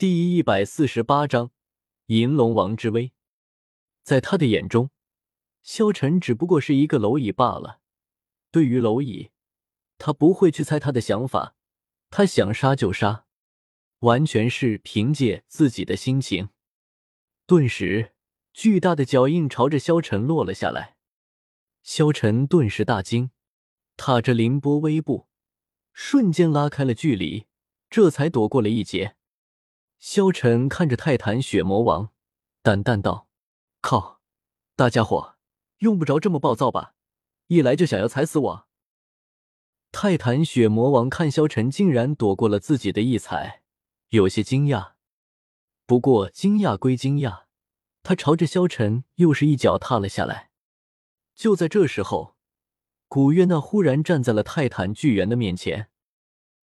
第一百四十八章银龙王之威。在他的眼中，萧晨只不过是一个蝼蚁罢了。对于蝼蚁，他不会去猜他的想法，他想杀就杀，完全是凭借自己的心情。顿时，巨大的脚印朝着萧晨落了下来。萧晨顿时大惊，踏着凌波微步，瞬间拉开了距离，这才躲过了一劫。萧晨看着泰坦血魔王，淡淡道：“靠，大家伙用不着这么暴躁吧？一来就想要踩死我。”泰坦血魔王看萧晨竟然躲过了自己的一踩，有些惊讶。不过惊讶归惊讶，他朝着萧晨又是一脚踏了下来。就在这时候，古月娜忽然站在了泰坦巨猿的面前，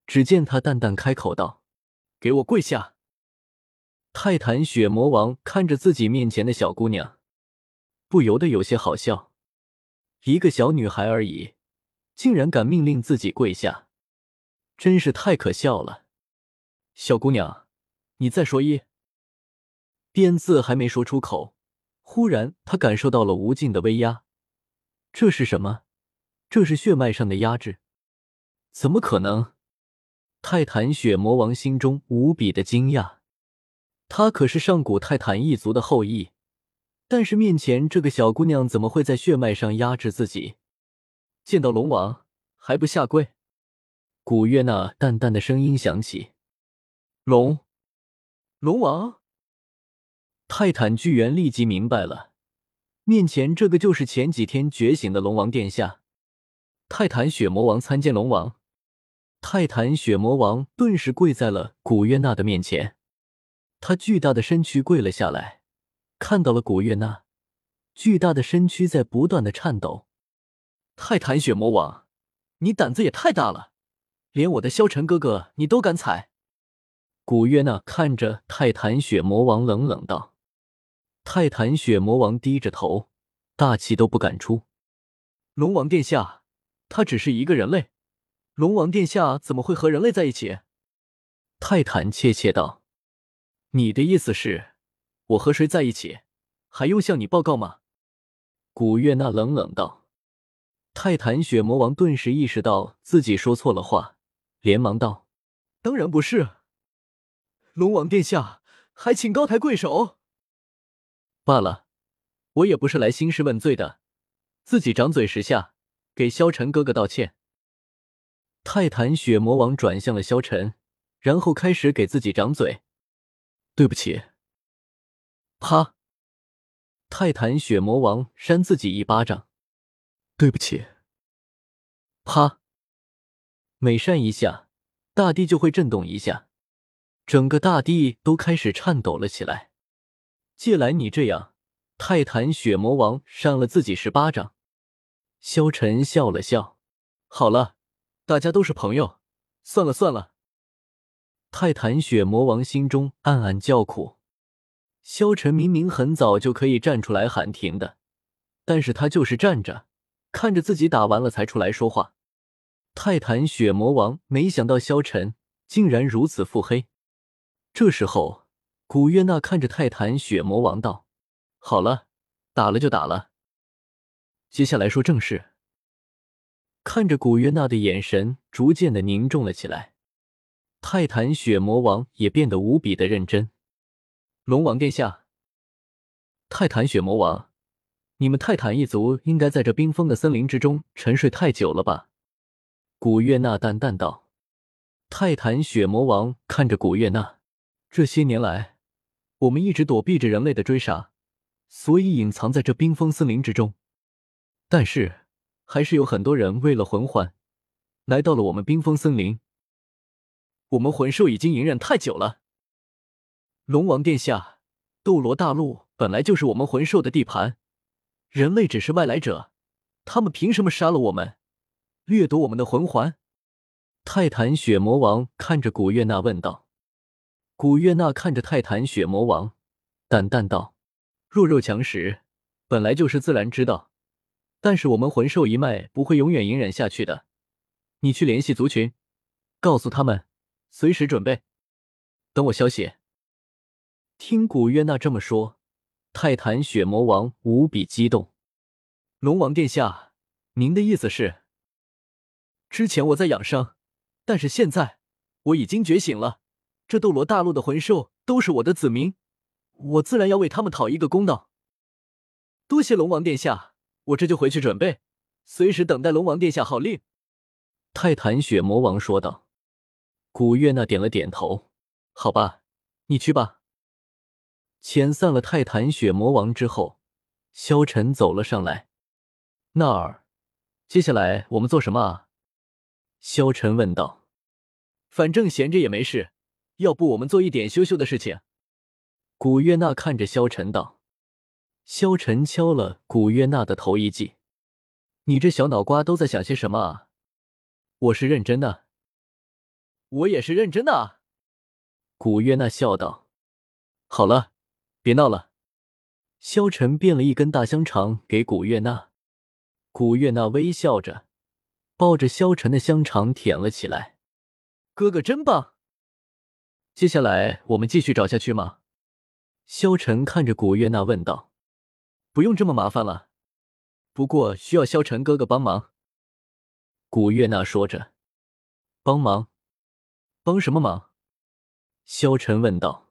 只见他淡淡开口道：“给我跪下！”泰坦血魔王看着自己面前的小姑娘，不由得有些好笑。一个小女孩而已，竟然敢命令自己跪下，真是太可笑了。小姑娘，你再说一遍字还没说出口，忽然他感受到了无尽的威压。这是什么？这是血脉上的压制？怎么可能？泰坦血魔王心中无比的惊讶。他可是上古泰坦一族的后裔，但是面前这个小姑娘怎么会在血脉上压制自己？见到龙王还不下跪？古月娜淡淡的声音响起：“龙，龙王。”泰坦巨猿立即明白了，面前这个就是前几天觉醒的龙王殿下。泰坦血魔王参见龙王。泰坦血魔王顿时跪在了古月娜的面前。他巨大的身躯跪了下来，看到了古月娜，巨大的身躯在不断的颤抖。泰坦血魔王，你胆子也太大了，连我的萧晨哥哥你都敢踩！古月娜看着泰坦血魔王，冷冷道：“泰坦血魔王低着头，大气都不敢出。龙王殿下，他只是一个人类，龙王殿下怎么会和人类在一起？”泰坦怯怯道。你的意思是，我和谁在一起，还用向你报告吗？古月娜冷冷道。泰坦血魔王顿时意识到自己说错了话，连忙道：“当然不是，龙王殿下，还请高抬贵手。罢了，我也不是来兴师问罪的，自己掌嘴十下，给萧晨哥哥道歉。”泰坦血魔王转向了萧晨，然后开始给自己掌嘴。对不起。啪！泰坦血魔王扇自己一巴掌。对不起。啪！每扇一下，大地就会震动一下，整个大地都开始颤抖了起来。借来你这样，泰坦血魔王扇了自己十巴掌。萧晨笑了笑。好了，大家都是朋友，算了算了。泰坦血魔王心中暗暗叫苦，萧晨明明很早就可以站出来喊停的，但是他就是站着，看着自己打完了才出来说话。泰坦血魔王没想到萧晨竟然如此腹黑。这时候，古月娜看着泰坦血魔王道：“好了，打了就打了，接下来说正事。”看着古月娜的眼神逐渐的凝重了起来。泰坦血魔王也变得无比的认真。龙王殿下，泰坦血魔王，你们泰坦一族应该在这冰封的森林之中沉睡太久了吧？古月娜淡淡道。泰坦血魔王看着古月娜，这些年来，我们一直躲避着人类的追杀，所以隐藏在这冰封森林之中。但是，还是有很多人为了魂环，来到了我们冰封森林。我们魂兽已经隐忍太久了，龙王殿下，斗罗大陆本来就是我们魂兽的地盘，人类只是外来者，他们凭什么杀了我们，掠夺我们的魂环？泰坦血魔王看着古月娜问道。古月娜看着泰坦血魔王，淡淡道：“弱肉强食本来就是自然之道，但是我们魂兽一脉不会永远隐忍下去的。你去联系族群，告诉他们。”随时准备，等我消息。听古月娜这么说，泰坦血魔王无比激动。龙王殿下，您的意思是？之前我在养伤，但是现在我已经觉醒了。这斗罗大陆的魂兽都是我的子民，我自然要为他们讨一个公道。多谢龙王殿下，我这就回去准备，随时等待龙王殿下号令。泰坦血魔王说道。古月娜点了点头，好吧，你去吧。遣散了泰坦血魔王之后，萧晨走了上来。那儿，接下来我们做什么啊？萧晨问道。反正闲着也没事，要不我们做一点羞羞的事情？古月娜看着萧晨道。萧晨敲了古月娜的头一记：“你这小脑瓜都在想些什么啊？”我是认真的。我也是认真的啊。古月娜笑道。好了。别闹了，萧晨变了一根大香肠给古月娜，古月娜微笑着抱着萧晨的香肠舔了起来。哥哥真棒！接下来我们继续找下去吗？萧晨看着古月娜问道。不用这么麻烦了，不过需要萧晨哥哥帮忙。古月娜说着。帮忙？帮什么忙？萧晨问道。